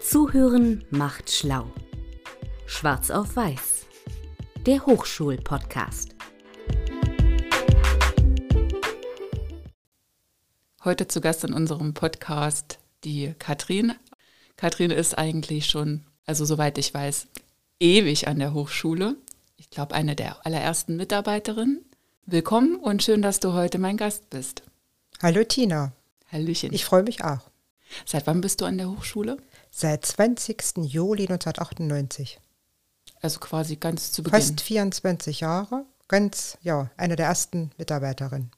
Zuhören macht schlau. Schwarz auf Weiß. Der Hochschul-Podcast. Heute zu Gast in unserem Podcast die Katrin. Katrin ist eigentlich schon, also soweit ich weiß, ewig an der Hochschule. Ich glaube, eine der allerersten Mitarbeiterinnen. Willkommen und schön, dass du heute mein Gast bist. Hallo Tina. Hallöchen. Ich freue mich auch. Seit wann bist du an der Hochschule? Seit 20. Juli 1998. Also quasi ganz zu Beginn. Fast 24 Jahre. Ganz, ja, eine der ersten Mitarbeiterinnen.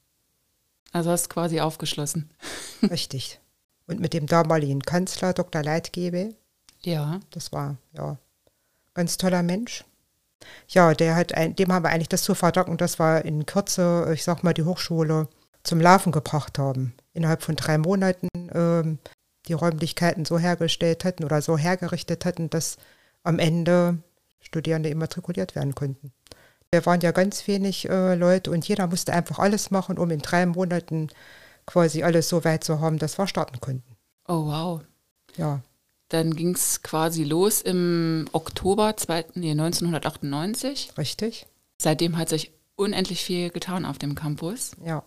Also hast quasi aufgeschlossen. Richtig. Und mit dem damaligen Kanzler Dr. Leitgebe. Ja. Das war, ja, ganz toller Mensch. Ja, der hat ein, dem haben wir eigentlich das zu verdanken, dass wir in Kürze, ich sag mal, die Hochschule zum Laufen gebracht haben. Innerhalb von drei Monaten ähm, die Räumlichkeiten so hergestellt hatten oder so hergerichtet hatten, dass am Ende Studierende immatrikuliert werden konnten. Wir waren ja ganz wenig äh, Leute und jeder musste einfach alles machen, um in drei Monaten quasi alles so weit zu haben, dass wir starten konnten. Oh wow. Ja. Dann ging es quasi los im Oktober zwei, nee, 1998. Richtig? Seitdem hat sich unendlich viel getan auf dem Campus. Ja.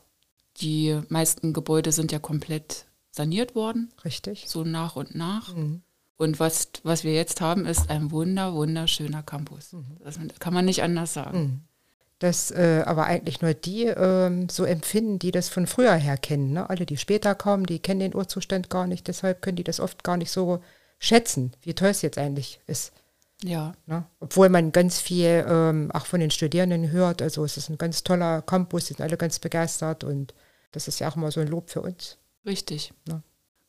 Die meisten Gebäude sind ja komplett saniert worden. Richtig. So nach und nach. Mhm. Und was, was wir jetzt haben, ist ein wunder, wunderschöner Campus. Mhm. Das kann man nicht anders sagen. Mhm. Dass äh, aber eigentlich nur die ähm, so empfinden, die das von früher her kennen. Ne? Alle, die später kommen, die kennen den Urzustand gar nicht. Deshalb können die das oft gar nicht so schätzen, wie toll es jetzt eigentlich ist. Ja. Ne? Obwohl man ganz viel ähm, auch von den Studierenden hört. Also es ist ein ganz toller Campus, die sind alle ganz begeistert und das ist ja auch immer so ein Lob für uns. Richtig. Ja.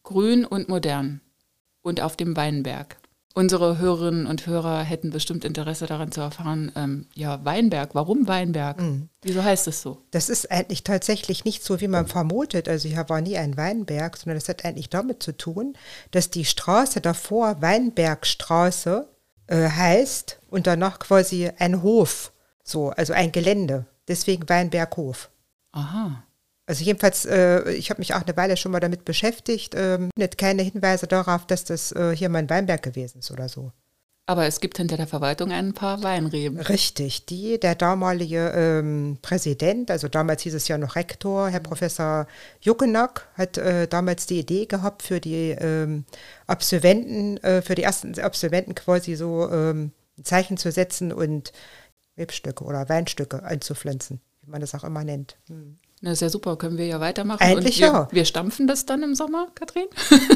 Grün und modern. Und auf dem Weinberg. Unsere Hörerinnen und Hörer hätten bestimmt Interesse daran zu erfahren, ähm, ja, Weinberg, warum Weinberg? Mhm. Wieso heißt es so? Das ist eigentlich tatsächlich nicht so, wie man vermutet. Also hier war nie ein Weinberg, sondern das hat eigentlich damit zu tun, dass die Straße davor Weinbergstraße äh, heißt und danach quasi ein Hof, so, also ein Gelände. Deswegen Weinberghof. Aha. Also jedenfalls, äh, ich habe mich auch eine Weile schon mal damit beschäftigt, ähm, nicht keine Hinweise darauf, dass das äh, hier mal ein Weinberg gewesen ist oder so. Aber es gibt hinter der Verwaltung ein paar Weinreben. Richtig, die, der damalige ähm, Präsident, also damals hieß es ja noch Rektor, Herr Professor Juckenack, hat äh, damals die Idee gehabt, für die ähm, Absolventen, äh, für die ersten Absolventen quasi so ähm, ein Zeichen zu setzen und Rebstücke oder Weinstücke einzupflanzen, wie man das auch immer nennt. Hm. Na, ist ja super, können wir ja weitermachen. Eigentlich und wir, ja. Wir stampfen das dann im Sommer, Katrin.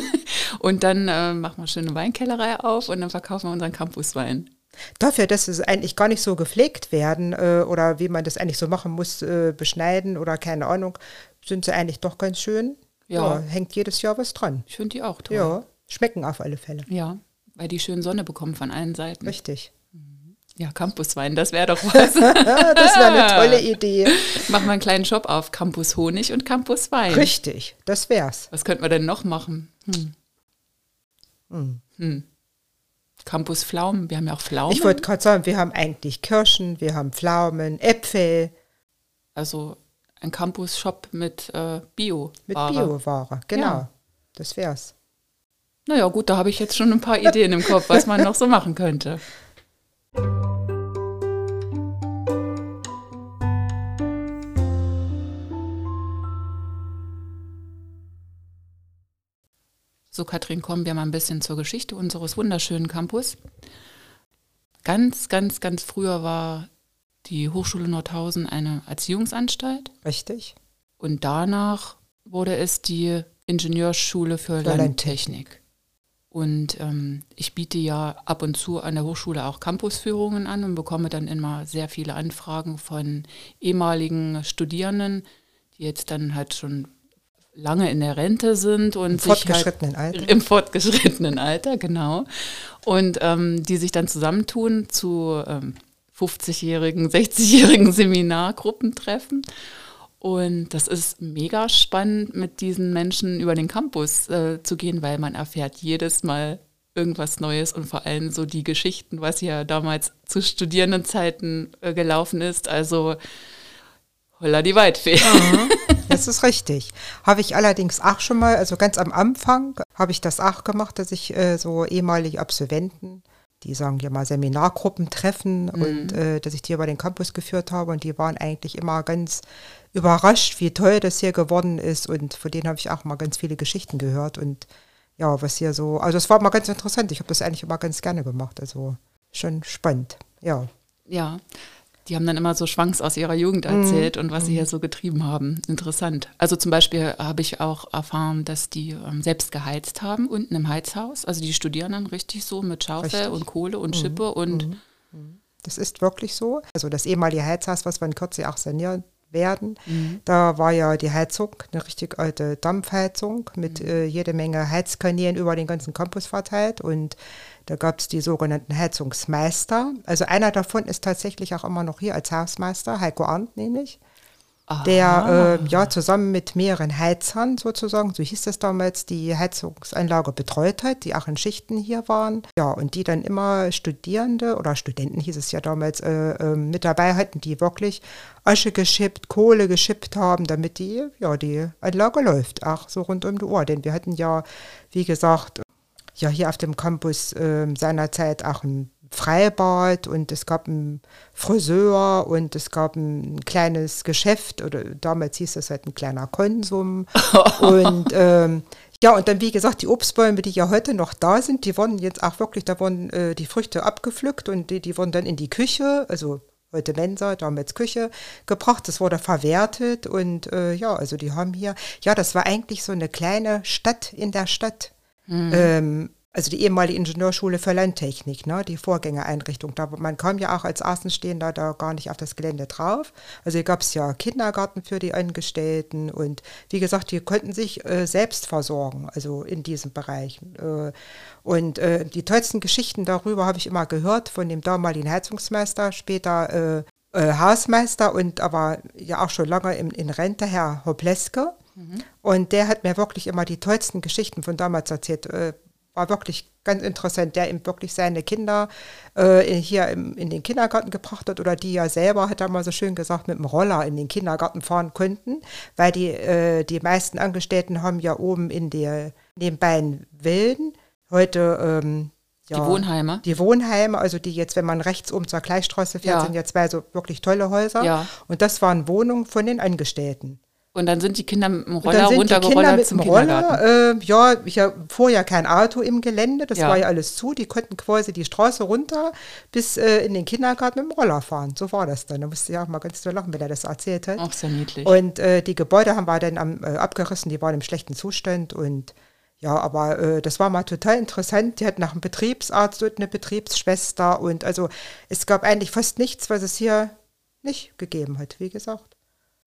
und dann äh, machen wir schön eine Weinkellerei auf und dann verkaufen wir unseren Campuswein. Dafür, dass es eigentlich gar nicht so gepflegt werden äh, oder wie man das eigentlich so machen muss, äh, beschneiden oder keine Ahnung, sind sie eigentlich doch ganz schön. Ja. hängt jedes Jahr was dran. Ich finde die auch toll. Ja, schmecken auf alle Fälle. Ja, weil die schön Sonne bekommen von allen Seiten. Richtig. Ja, Campuswein, das wäre doch was. Das wäre eine tolle Idee. Machen wir einen kleinen Shop auf Campus Honig und Campus Wein. Richtig, das wär's. Was könnten wir denn noch machen? Hm. Hm. Hm. Campus Pflaumen, wir haben ja auch Pflaumen. Ich wollte gerade sagen, wir haben eigentlich Kirschen, wir haben Pflaumen, Äpfel. Also ein Campus-Shop mit äh, Bio. Mit Bioware, genau. Ja. Das wär's. Naja, gut, da habe ich jetzt schon ein paar Ideen im Kopf, was man noch so machen könnte. So, Katrin, kommen wir mal ein bisschen zur Geschichte unseres wunderschönen Campus. Ganz, ganz, ganz früher war die Hochschule Nordhausen eine Erziehungsanstalt Richtig? und danach wurde es die Ingenieurschule für Für Landtechnik. Und ähm, ich biete ja ab und zu an der Hochschule auch Campusführungen an und bekomme dann immer sehr viele Anfragen von ehemaligen Studierenden, die jetzt dann halt schon lange in der Rente sind und Im halt fortgeschrittenen Alter. im fortgeschrittenen Alter, genau. Und ähm, die sich dann zusammentun zu ähm, 50-jährigen, 60-jährigen Seminargruppen treffen. Und das ist mega spannend, mit diesen Menschen über den Campus äh, zu gehen, weil man erfährt jedes Mal irgendwas Neues und vor allem so die Geschichten, was ja damals zu Studierendenzeiten äh, gelaufen ist. Also Holla die Waldfee. Mhm. Das ist richtig. Habe ich allerdings auch schon mal, also ganz am Anfang habe ich das auch gemacht, dass ich äh, so ehemalige Absolventen, die sagen wir mal Seminargruppen treffen Mhm. und äh, dass ich die über den Campus geführt habe und die waren eigentlich immer ganz überrascht, wie toll das hier geworden ist und von denen habe ich auch mal ganz viele Geschichten gehört und ja, was hier so, also es war mal ganz interessant. Ich habe das eigentlich immer ganz gerne gemacht, also schon spannend, ja. Ja, die haben dann immer so Schwanks aus ihrer Jugend erzählt und was sie hier so getrieben haben. Interessant. Also zum Beispiel habe ich auch erfahren, dass die ähm, selbst geheizt haben unten im Heizhaus. Also die studieren dann richtig so mit Schaufel Richtig. und Kohle und Schippe und Das ist wirklich so. Also das ehemalige Heizhaus, was wir in Kürze auch sanieren werden, da war ja die Heizung, eine richtig alte Dampfheizung mit äh, jede Menge Heizkanälen über den ganzen Campus verteilt und da gab es die sogenannten Heizungsmeister. Also einer davon ist tatsächlich auch immer noch hier als Hausmeister, Heiko Arndt nämlich der äh, ja zusammen mit mehreren Heizern sozusagen, so hieß das damals, die Heizungsanlage betreut hat, die auch in Schichten hier waren. Ja, und die dann immer Studierende oder Studenten hieß es ja damals äh, äh, mit dabei hatten, die wirklich Asche geschippt, Kohle geschippt haben, damit die, ja, die Anlage läuft, auch so rund um die Uhr. Denn wir hatten ja, wie gesagt, ja hier auf dem Campus äh, seinerzeit auch ein Freibad und es gab einen Friseur und es gab ein kleines Geschäft oder damals hieß das halt ein kleiner Konsum und ähm, ja und dann wie gesagt die Obstbäume, die ja heute noch da sind, die wurden jetzt auch wirklich, da wurden äh, die Früchte abgepflückt und die, die wurden dann in die Küche, also heute Mensa, damals Küche gebracht. Das wurde verwertet und äh, ja, also die haben hier, ja, das war eigentlich so eine kleine Stadt in der Stadt. Ähm, also die ehemalige Ingenieurschule für Landtechnik, ne, die Vorgängereinrichtung. Da, man kam ja auch als Außenstehender da gar nicht auf das Gelände drauf. Also hier gab es ja Kindergarten für die Angestellten und wie gesagt, die konnten sich äh, selbst versorgen, also in diesem Bereich. Äh, und äh, die tollsten Geschichten darüber habe ich immer gehört von dem damaligen Heizungsmeister, später äh, äh, Hausmeister und aber ja auch schon lange in, in Rente, Herr Hopleske. Und der hat mir wirklich immer die tollsten Geschichten von damals erzählt. War wirklich ganz interessant, der ihm wirklich seine Kinder äh, hier im, in den Kindergarten gebracht hat oder die ja selber, hat er mal so schön gesagt, mit dem Roller in den Kindergarten fahren konnten, weil die, äh, die meisten Angestellten haben ja oben in der in Wilden heute ähm, ja, die Wohnheime. die Wohnheime, also die jetzt, wenn man rechts oben zur Gleichstraße fährt, Ja. sind ja zwei so wirklich tolle Häuser. Ja. Und das waren Wohnungen von den Angestellten. Und dann sind die Kinder mit dem Roller runtergerollert mit zum dem Kindergarten. Roller, äh, ja, ich fuhr ja kein Auto im Gelände, das Ja. war ja alles zu. Die konnten quasi die Straße runter bis äh, in den Kindergarten mit dem Roller fahren. So war das dann. Da musste ich auch mal ganz doll lachen, wenn er das erzählt hat. Auch sehr niedlich. Und äh, die Gebäude haben wir dann am, äh, abgerissen, die waren im schlechten Zustand und ja, aber äh, das war mal total interessant. Die hatten nach einem Betriebsarzt und eine Betriebsschwester und also es gab eigentlich fast nichts, was es hier nicht gegeben hat, wie gesagt.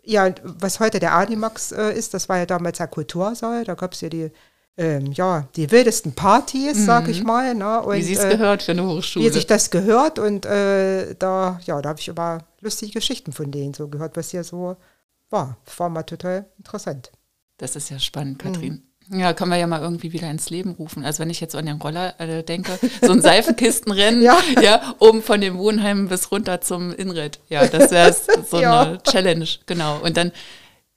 Ja, was heute der Animax äh, ist, das war ja damals der Kultursaal, da gab es ja die, ähm, ja, die wildesten Partys, sag ich mal. Ne? Und, Mhm. Wie sie es äh, gehört für eine Hochschule. wie sich das gehört und äh, da, ja, da habe ich immer lustige Geschichten von denen so gehört, was hier so war. War mal total interessant. Das ist ja spannend, Mhm. Ja, können wir ja mal irgendwie wieder ins Leben rufen. Also wenn ich jetzt so an den Roller äh, denke, so ein Seifenkistenrennen, ja. Ja. oben von dem Wohnheim bis runter zum Inrit. Ja, das wäre so Ja. eine Challenge, genau. Und dann,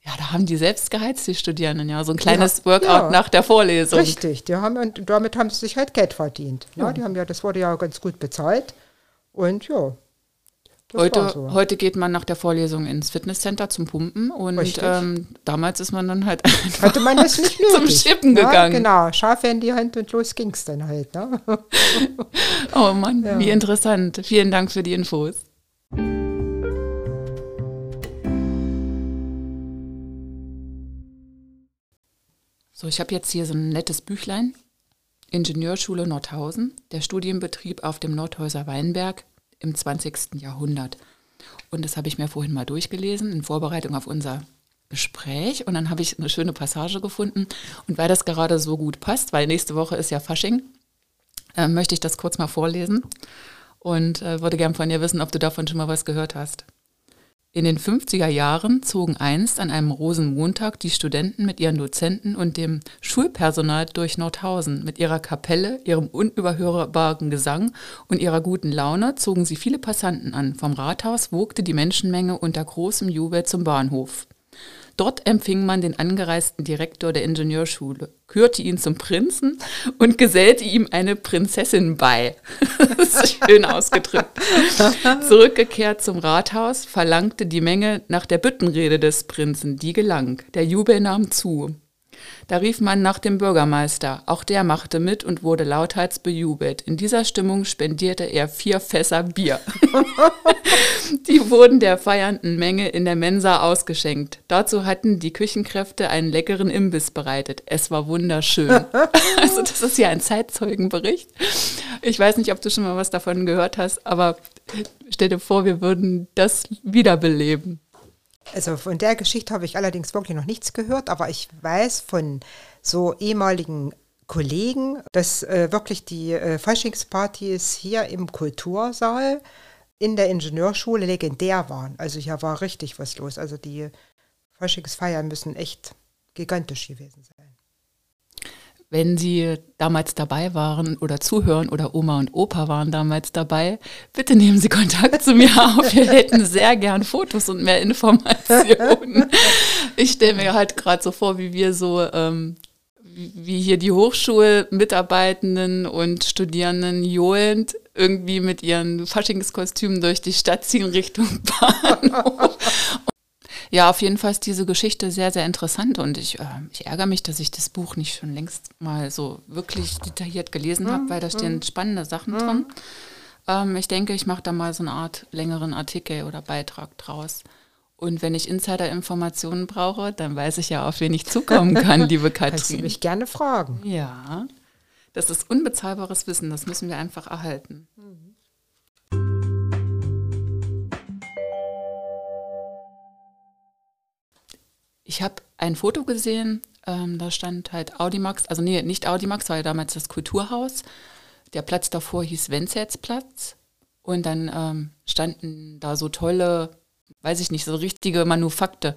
ja, da haben die selbst geheizt, die Studierenden, ja, so ein kleines Ja. Workout nach der Vorlesung. Richtig, die haben, und damit haben sie sich halt Geld verdient. Ja, die haben ja, das wurde ja ganz gut bezahlt. Und ja, das Heute, so. heute geht man nach der Vorlesung ins Fitnesscenter zum Pumpen und ähm, damals ist man dann halt Hatte man das nicht zum nötig. Schippen ja, gegangen. Genau, Schafe in die Hand und los ging's dann halt. Ne? Oh Mann, Ja. wie interessant. Vielen Dank für die Infos. So, ich habe jetzt hier so ein nettes Büchlein. Ingenieurschule Nordhausen, der Studienbetrieb auf dem Nordhäuser Weinberg im 20. Jahrhundert. Und das habe ich mir vorhin mal durchgelesen in Vorbereitung auf unser Gespräch. Und dann habe ich eine schöne Passage gefunden. Und weil das gerade so gut passt, weil nächste Woche ist ja Fasching, äh, möchte ich das kurz mal vorlesen und äh, würde gern von dir wissen, ob du davon schon mal was gehört hast. In den 50er Jahren zogen einst an einem Rosenmontag die Studenten mit ihren Dozenten und dem Schulpersonal durch Nordhausen. Mit ihrer Kapelle, ihrem unüberhörbaren Gesang und ihrer guten Laune zogen sie viele Passanten an. Vom Rathaus wogte die Menschenmenge unter großem Jubel zum Bahnhof. Dort empfing man den angereisten Direktor der Ingenieurschule, kürte ihn zum Prinzen und gesellte ihm eine Prinzessin bei. das ist schön ausgedrückt. Zurückgekehrt zum Rathaus, verlangte die Menge nach der Büttenrede des Prinzen, die gelang. Der Jubel nahm zu. Da rief man nach dem Bürgermeister. Auch der machte mit und wurde lauthals bejubelt. In dieser Stimmung spendierte er vier Fässer Bier. die wurden der feiernden Menge in der Mensa ausgeschenkt. Dazu hatten die Küchenkräfte einen leckeren Imbiss bereitet. Es war wunderschön. also das ist ja ein Zeitzeugenbericht. Ich weiß nicht, ob du schon mal was davon gehört hast, aber stell dir vor, wir würden das wiederbeleben. Also von der Geschichte habe ich allerdings wirklich noch nichts gehört, aber ich weiß von so ehemaligen Kollegen, dass äh, wirklich die äh, Faschingspartys hier im Kultursaal in der Ingenieurschule legendär waren. Also hier war richtig was los. Also die Faschingsfeiern müssen echt gigantisch gewesen sein wenn Sie damals dabei waren oder zuhören oder Oma und Opa waren damals dabei, bitte nehmen Sie Kontakt zu mir auf. Wir hätten sehr gern Fotos und mehr Informationen. Ich stelle mir halt gerade so vor, wie wir so, ähm, wie hier die Hochschulmitarbeitenden und Studierenden johlend irgendwie mit ihren Faschingskostümen durch die Stadt ziehen Richtung Bahnhof ja, auf jeden Fall ist diese Geschichte sehr, sehr interessant und ich, äh, ich ärgere mich, dass ich das Buch nicht schon längst mal so wirklich detailliert gelesen habe, weil da stehen mhm. spannende Sachen mhm. drin. Ähm, ich denke, ich mache da mal so eine Art längeren Artikel oder Beitrag draus. Und wenn ich Insider-Informationen brauche, dann weiß ich ja, auf wen ich zukommen kann, liebe Katrin. Kannst du mich gerne fragen. Ja, das ist unbezahlbares Wissen, das müssen wir einfach erhalten. Mhm. Ich habe ein Foto gesehen, ähm, da stand halt Audimax, also nee, nicht Audimax, war ja damals das Kulturhaus. Der Platz davor hieß Wenzelsplatz. Und dann ähm, standen da so tolle, weiß ich nicht, so richtige Manufakte.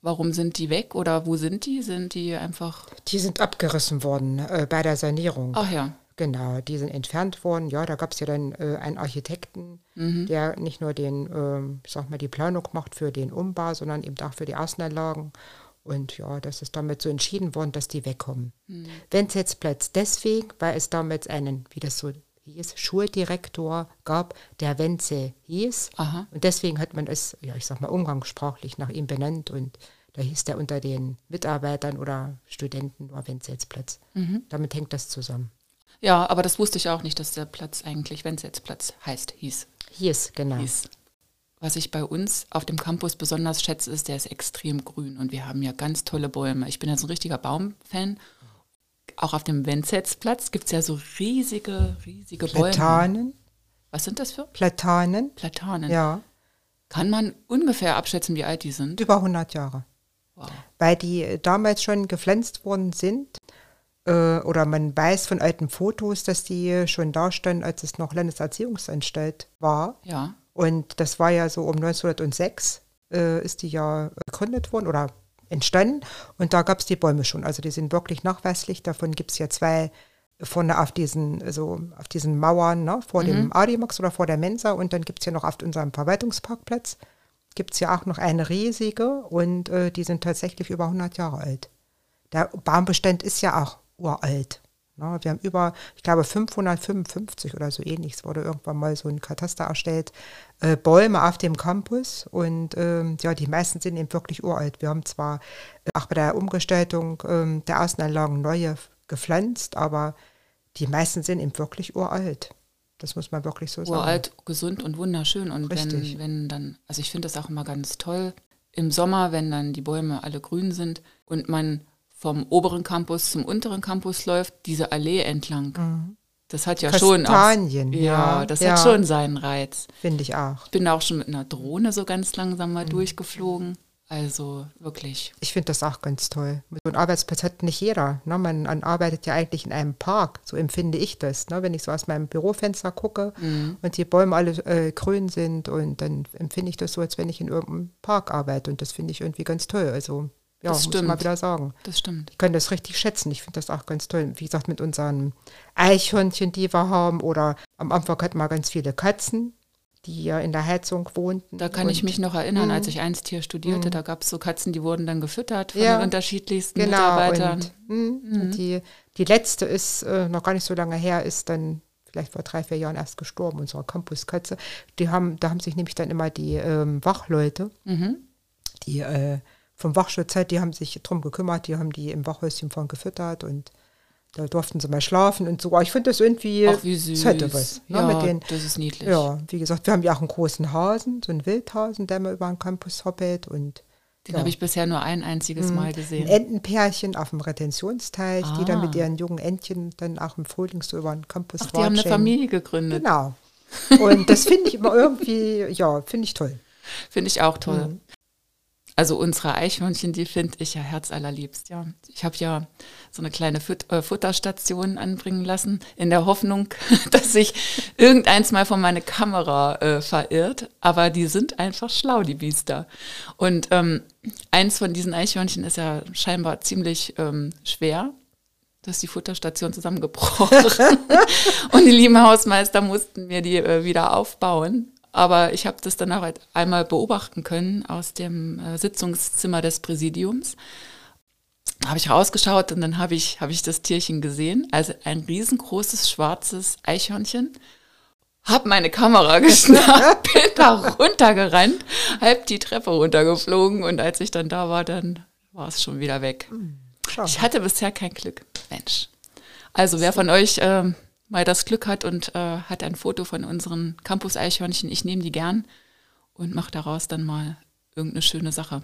Warum sind die weg oder wo sind die? Sind die einfach. Die sind abgerissen worden äh, bei der Sanierung. Ach ja. Genau, die sind entfernt worden. Ja, da gab es ja dann äh, einen Architekten, mhm. der nicht nur den, äh, sag mal, die Planung macht für den Umbau, sondern eben auch für die Außenanlagen. Und ja, das ist damit so entschieden worden, dass die wegkommen. Mhm. Wenzelsplatz deswegen, weil es damals einen, wie das so hieß, Schuldirektor gab, der Wenzel hieß. Aha. Und deswegen hat man es, ja, ich sag mal, umgangssprachlich nach ihm benannt. Und da hieß der unter den Mitarbeitern oder Studenten nur Wenzelsplatz. Mhm. Damit hängt das zusammen. Ja, aber das wusste ich auch nicht, dass der Platz eigentlich Wenzelsplatz heißt, hieß. Hieß, genau. Hieß. Was ich bei uns auf dem Campus besonders schätze, ist, der ist extrem grün und wir haben ja ganz tolle Bäume. Ich bin ja so ein richtiger Baumfan. Auch auf dem Wenzelsplatz gibt es ja so riesige, riesige Bäume. Platanen. Was sind das für? Platanen. Platanen. Ja. Kann man ungefähr abschätzen, wie alt die sind? Über 100 Jahre. Wow. Weil die damals schon gepflanzt worden sind äh, oder man weiß von alten Fotos, dass die schon da standen, als es noch Landeserziehungsanstalt war. Ja. Und das war ja so um 1906 äh, ist die ja gegründet worden oder entstanden. Und da gab es die Bäume schon. Also die sind wirklich nachweislich. Davon gibt es ja zwei vorne auf diesen, also auf diesen Mauern, ne, vor mhm. dem Adimax oder vor der Mensa. Und dann gibt es ja noch auf unserem Verwaltungsparkplatz, gibt es ja auch noch eine riesige und äh, die sind tatsächlich über 100 Jahre alt. Der Baumbestand ist ja auch uralt. Ne? Wir haben über, ich glaube, 555 oder so ähnlich, es wurde irgendwann mal so ein Kataster erstellt, äh, Bäume auf dem Campus und ähm, ja, die meisten sind eben wirklich uralt. Wir haben zwar äh, auch bei der Umgestaltung äh, der Außenanlagen neue gepflanzt, aber die meisten sind eben wirklich uralt. Das muss man wirklich so sagen. Uralt, gesund und wunderschön. Und wenn, wenn dann, also ich finde das auch immer ganz toll, im Sommer, wenn dann die Bäume alle grün sind und man vom oberen Campus zum unteren Campus läuft, diese Allee entlang. Mhm. Das hat ja schon auch, ja, ja, das ja. hat schon seinen Reiz. Finde ich auch. Ich bin auch schon mit einer Drohne so ganz langsam mal mhm. durchgeflogen. Also wirklich. Ich finde das auch ganz toll. So einen Arbeitsplatz hat nicht jeder. Ne? Man, man arbeitet ja eigentlich in einem Park, so empfinde ich das. Ne? Wenn ich so aus meinem Bürofenster gucke Mhm. und die Bäume alle äh, grün sind und dann empfinde ich das so, als wenn ich in irgendeinem Park arbeite und das finde ich irgendwie ganz toll. Also ja, Das muss ich mal stimmt. wieder sagen. Das stimmt. Ich kann das richtig schätzen. Ich finde das auch ganz toll. Wie gesagt, mit unseren Eichhörnchen, die wir haben oder am Anfang hatten wir ganz viele Katzen, die ja in der Heizung wohnten. Da kann ich mich noch erinnern, Mhm. als ich einst hier studierte, Mhm. da gab es so Katzen, die wurden dann gefüttert von Ja. den unterschiedlichsten Genau, Mitarbeitern. und, mh, und die, die letzte ist äh, noch gar nicht so lange her, ist dann vielleicht vor drei, vier Jahren erst gestorben, unsere Campuskatze. Die haben, da haben sich nämlich dann immer die ähm, Wachleute, Mhm. die äh, vom Wachschutz, halt, die haben sich drum gekümmert, die haben die im Wachhäuschen vorn gefüttert und da durften sie mal schlafen und so. Ich finde das irgendwie, Ach, wie süß. es hätte was. Ne, ja, mit den, das ist niedlich. ja, wie gesagt, wir haben ja auch einen großen Hasen, so einen Wildhasen, der mal über den Campus hoppelt und Den ja. habe ich bisher nur ein einziges Mal gesehen. ein Entenpärchen auf dem Retentionsteich, die dann Ah. mit ihren jungen Entchen dann auch im Frühling so über den Campus Ach, die haben eine. Familie gegründet. Genau. Und das finde ich immer irgendwie, ja, finde ich toll. Finde ich auch toll. Mhm. Also unsere Eichhörnchen, die finde ich ja herzallerliebst, ja. Ich habe ja so eine kleine Füt äh, Futterstation anbringen lassen, in der Hoffnung, dass sich irgendeins mal von meine Kamera äh, verirrt. Aber die sind einfach schlau, die Biester. Und ähm, eins von diesen Eichhörnchen ist ja scheinbar ziemlich ähm, schwer. Da ist die Futterstation zusammengebrochen. Und die lieben Hausmeister mussten mir die äh, wieder aufbauen. Aber ich habe das dann auch einmal beobachten können aus dem äh, Sitzungszimmer des Präsidiums. Da habe ich rausgeschaut und dann habe ich, habe ich das Tierchen gesehen. Also ein riesengroßes schwarzes Eichhörnchen. Hab meine Kamera geschnappt, bin da runtergerannt, halb die Treppe runtergeflogen und als ich dann da war, dann war es schon wieder weg. Schau. Ich hatte bisher kein Glück. Mensch. Also wer von euch ähm, mal das Glück hat und äh, hat ein Foto von unseren Campus-Eichhörnchen, ich nehme die gern und mache daraus dann mal irgendeine schöne Sache.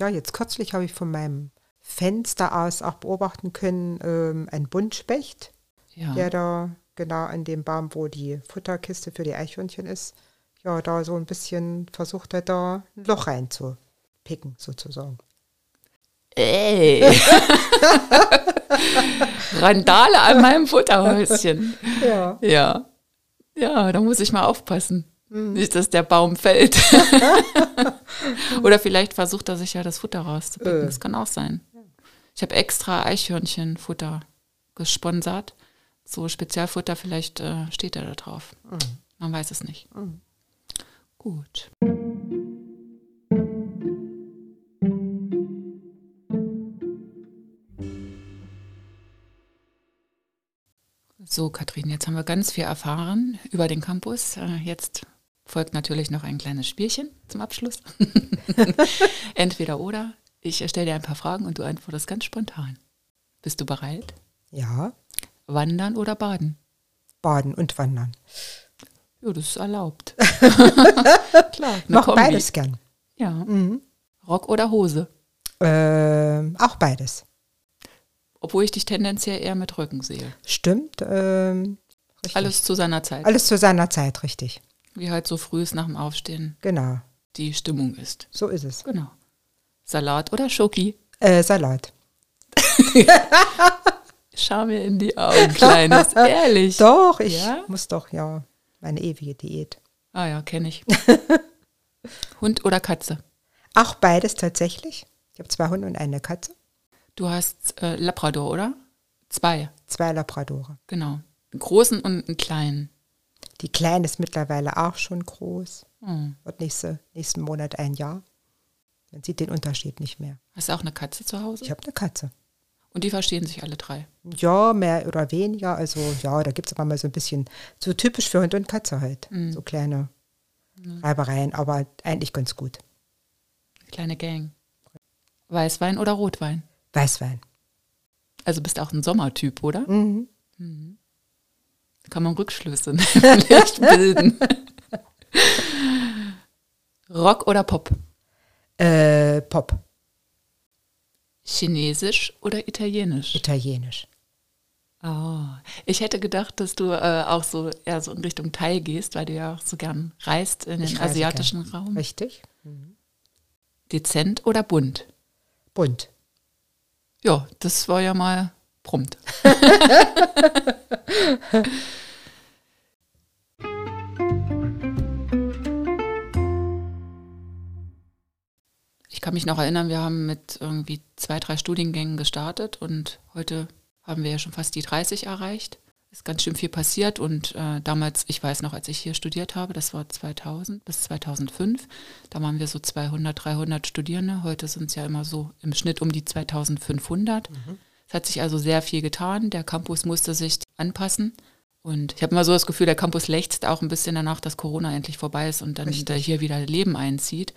Ja, jetzt kürzlich habe ich von meinem Fenster aus auch beobachten können, ähm, ein Buntspecht, Ja. der da genau an dem Baum, wo die Futterkiste für die Eichhörnchen ist, ja, da so ein bisschen versucht hat, da ein Loch reinzupicken, sozusagen. Ey. Randale an meinem Futterhäuschen. Ja. Ja. Ja, da muss ich mal aufpassen. Nicht, dass der Baum fällt. Oder vielleicht versucht er sich ja das Futter rauszupicken. Äh. Das kann auch sein. Ich habe extra Eichhörnchenfutter gesponsert. So Spezialfutter, vielleicht äh, steht er da drauf. Man weiß es nicht. Gut. So, Katrin, jetzt haben wir ganz viel erfahren über den Campus. Äh, Jetzt folgt natürlich noch ein kleines Spielchen zum Abschluss. Entweder oder. Ich stelle dir ein paar Fragen und du antwortest ganz spontan. Bist du bereit? Ja, Wandern oder baden? baden und wandern. Ja, das ist erlaubt. Klar, Mach Kombi. beides gern. Ja. Mhm. Rock oder Hose? Ähm, auch beides. Obwohl ich dich tendenziell eher mit Rücken sehe. Stimmt. Ähm. Alles zu seiner Zeit. Alles zu seiner Zeit, richtig. Wie halt so früh ist nach dem Aufstehen Genau. die Stimmung ist. So ist es. Genau. Salat oder Schoki? Äh, Salat. Schau mir in die Augen, Kleines. Ehrlich. Doch, ich Ja? muss doch, ja, meine ewige Diät. Ah ja, kenne ich. Hund oder Katze? Auch beides tatsächlich. Ich habe zwei Hunde und eine Katze. Du hast äh, Labrador, oder? Zwei, Zwei Labradore. genau. Einen großen und einen kleinen. Die Kleine ist mittlerweile auch schon groß. Hm. Wird nächste, nächsten Monat ein Jahr. Man sieht den Unterschied nicht mehr. Hast du auch eine Katze zu Hause? Ich habe eine Katze. Und die verstehen sich alle drei. Ja, mehr oder weniger. Also ja, da gibt es aber mal so ein bisschen, so typisch für Hund und Katze halt. So kleine Reibereien, aber eigentlich ganz gut. Kleine Gang. Weißwein oder Rotwein? Weißwein. Also bist auch ein Sommertyp, oder? Mhm. Kann man Rückschlüsse nämlich bilden. Rock oder Pop? Äh, Pop, Chinesisch oder Italienisch? italienisch. Oh, ich hätte gedacht, dass du äh, auch so eher so in Richtung Thai gehst, weil du ja auch so gern reist in den asiatischen Raum. Richtig? Dezent oder bunt? Bunt. Ja, das war ja mal prompt. ich kann mich noch erinnern, wir haben mit irgendwie zwei, drei Studiengängen gestartet und heute haben wir ja schon fast die 30 erreicht. Ist ganz schön viel passiert und äh, damals, ich weiß noch, als ich hier studiert habe, das war 2000 bis 2005, da waren wir so 200, 300 Studierende. Heute sind es ja immer so im Schnitt um die 2500. Mhm. Es hat sich also sehr viel getan. Der Campus musste sich anpassen. Und ich habe immer so das Gefühl, der Campus lechzt auch ein bisschen danach, dass Corona endlich vorbei ist und dann da hier wieder Leben einzieht.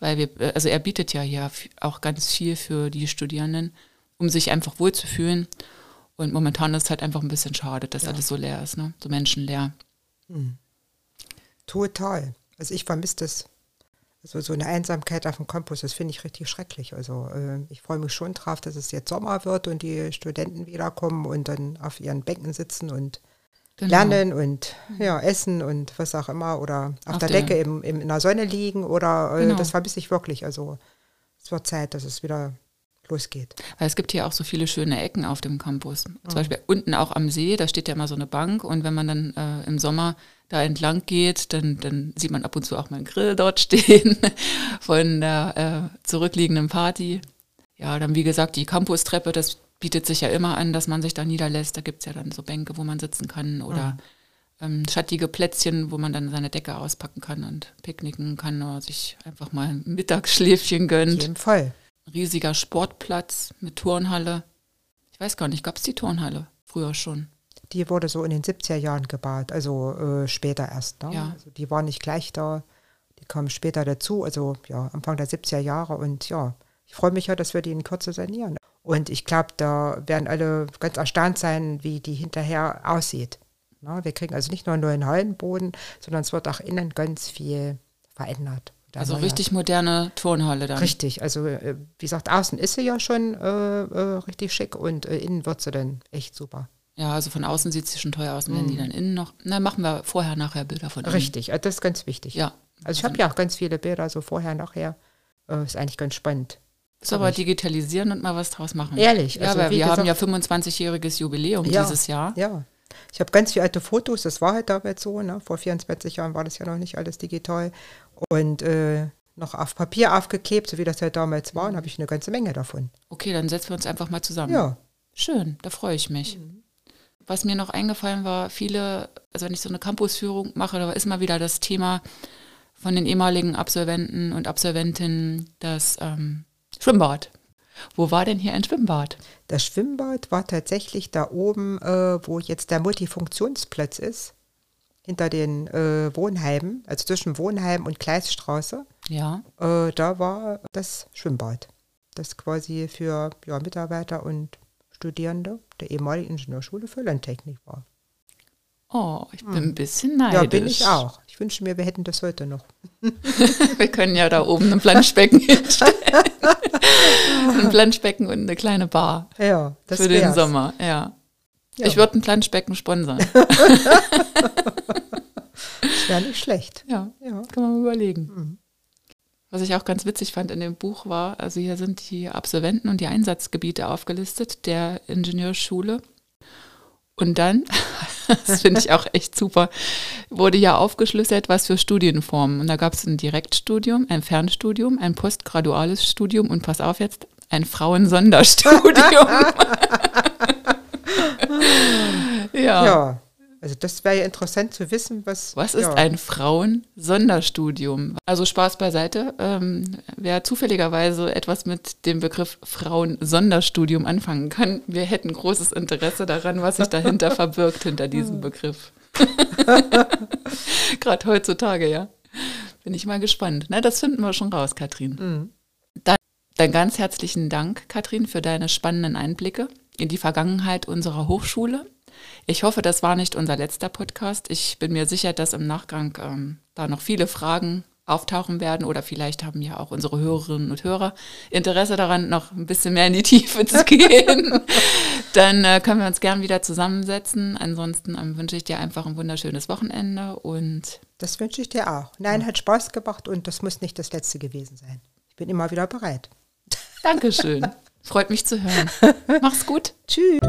Weil wir, äh, also er bietet ja hier auch ganz viel für die Studierenden, um sich einfach wohlzufühlen. Und momentan ist es halt einfach ein bisschen schade, dass ja. alles so leer ist, ne? so menschenleer. Hm. Total. Also ich vermisse das. Also so eine Einsamkeit auf dem Campus, das finde ich richtig schrecklich. Also äh, ich freue mich schon drauf, dass es jetzt Sommer wird und die Studenten wiederkommen und dann auf ihren Bänken sitzen und genau. lernen und ja, essen und was auch immer oder auf, auf der, der, Decke im, im, in der Sonne liegen oder äh, genau. das vermisse ich wirklich. Also es wird Zeit, dass es wieder losgeht. Weil es gibt hier auch so viele schöne Ecken auf dem Campus. Zum mhm. Beispiel unten auch am See, da steht ja immer so eine Bank und wenn man dann äh, im Sommer da entlang geht, dann, dann sieht man ab und zu auch mal einen Grill dort stehen von der äh, zurückliegenden Party. Ja, dann wie gesagt, die Campustreppe, das bietet sich ja immer an, dass man sich da niederlässt. Da gibt es ja dann so Bänke, wo man sitzen kann oder mhm. ähm, schattige Plätzchen, wo man dann seine Decke auspacken kann und picknicken kann oder sich einfach mal ein Mittagsschläfchen gönnt. Auf jeden Fall riesiger Sportplatz mit Turnhalle. Ich weiß gar nicht, gab es die Turnhalle früher schon? Die wurde so in den 70er Jahren gebaut, also äh, später erst. Ne? Ja. Also die war nicht gleich da, die kam später dazu, also ja, Anfang der 70er Jahre. Und ja, ich freue mich ja, dass wir die in Kürze sanieren. Und ich glaube, da werden alle ganz erstaunt sein, wie die hinterher aussieht. Na, wir kriegen also nicht nur einen neuen Hallenboden, sondern es wird auch innen ganz viel verändert. Also richtig moderne Turnhalle dann. Richtig, also äh, wie gesagt, außen ist sie ja schon äh, äh, richtig schick und äh, innen wird sie dann echt super. Ja, also von außen sieht sie schon teuer aus, und wenn die mhm. dann innen noch, na machen wir vorher, nachher Bilder von innen. Richtig, also das ist ganz wichtig. Ja. Also ich habe ja auch ganz viele Bilder, so vorher, nachher. Äh, ist eigentlich ganz spannend. Ist aber digitalisieren und mal was draus machen. Ehrlich. Ja, also, weil wir gesagt, haben ja 25-jähriges Jubiläum ja, dieses Jahr. Ja, ich habe ganz viele alte Fotos, das war halt damals so, ne? vor 24 Jahren war das ja noch nicht alles digital. Und äh, noch auf Papier aufgeklebt, so wie das ja damals war, und habe ich eine ganze Menge davon. Okay, dann setzen wir uns einfach mal zusammen. Ja. Schön, da freue ich mich. Mhm. Was mir noch eingefallen war, viele, also wenn ich so eine Campusführung mache, da ist mal wieder das Thema von den ehemaligen Absolventen und Absolventinnen das ähm, Schwimmbad. Wo war denn hier ein Schwimmbad? Das Schwimmbad war tatsächlich da oben, äh, wo jetzt der Multifunktionsplatz ist, hinter den äh, Wohnheimen, also zwischen Wohnheim und Gleisstraße. Ja. Äh, da war das Schwimmbad, das quasi für ja, Mitarbeiter und Studierende der ehemaligen Ingenieurschule für Landtechnik war. Oh, ich bin hm. ein bisschen neidisch. Ja, bin ich auch. Ich wünsche mir, wir hätten das heute noch. wir können ja da oben ein Planschbecken hinstellen. ein Planschbecken und eine kleine Bar. Ja, das Für den Sommer, ja. Ja. Ich würde ein Planschbecken sponsern. das wäre nicht schlecht. Ja, ja, kann man überlegen. Mhm. Was ich auch ganz witzig fand in dem Buch war, also hier sind die Absolventen und die Einsatzgebiete aufgelistet der Ingenieurschule. Und dann, das finde ich auch echt super, wurde ja aufgeschlüsselt, was für Studienformen. Und da gab es ein Direktstudium, ein Fernstudium, ein postgraduales Studium und pass auf jetzt, ein Frauensonderstudium. ja. ja. Also das wäre ja interessant zu wissen, was. Was ist ja. ein Frauen-Sonderstudium? Also Spaß beiseite. Ähm, wer zufälligerweise etwas mit dem Begriff Frauen-Sonderstudium anfangen kann, wir hätten großes Interesse daran, was sich dahinter verbirgt, hinter diesem Begriff. Gerade heutzutage, ja. Bin ich mal gespannt. Na, das finden wir schon raus, Katrin. Mhm. Dann, dann ganz herzlichen Dank, Katrin, für deine spannenden Einblicke in die Vergangenheit unserer Hochschule ich hoffe, das war nicht unser letzter Podcast. Ich bin mir sicher, dass im Nachgang ähm, da noch viele Fragen auftauchen werden oder vielleicht haben ja auch unsere Hörerinnen und Hörer Interesse daran, noch ein bisschen mehr in die Tiefe zu gehen. Dann äh, können wir uns gern wieder zusammensetzen. Ansonsten ähm, wünsche ich dir einfach ein wunderschönes Wochenende und das wünsche ich dir auch. Nein, hat Spaß gemacht und das muss nicht das letzte gewesen sein bin immer wieder bereit. Dankeschön. Freut mich zu hören. Mach's gut. Tschüss.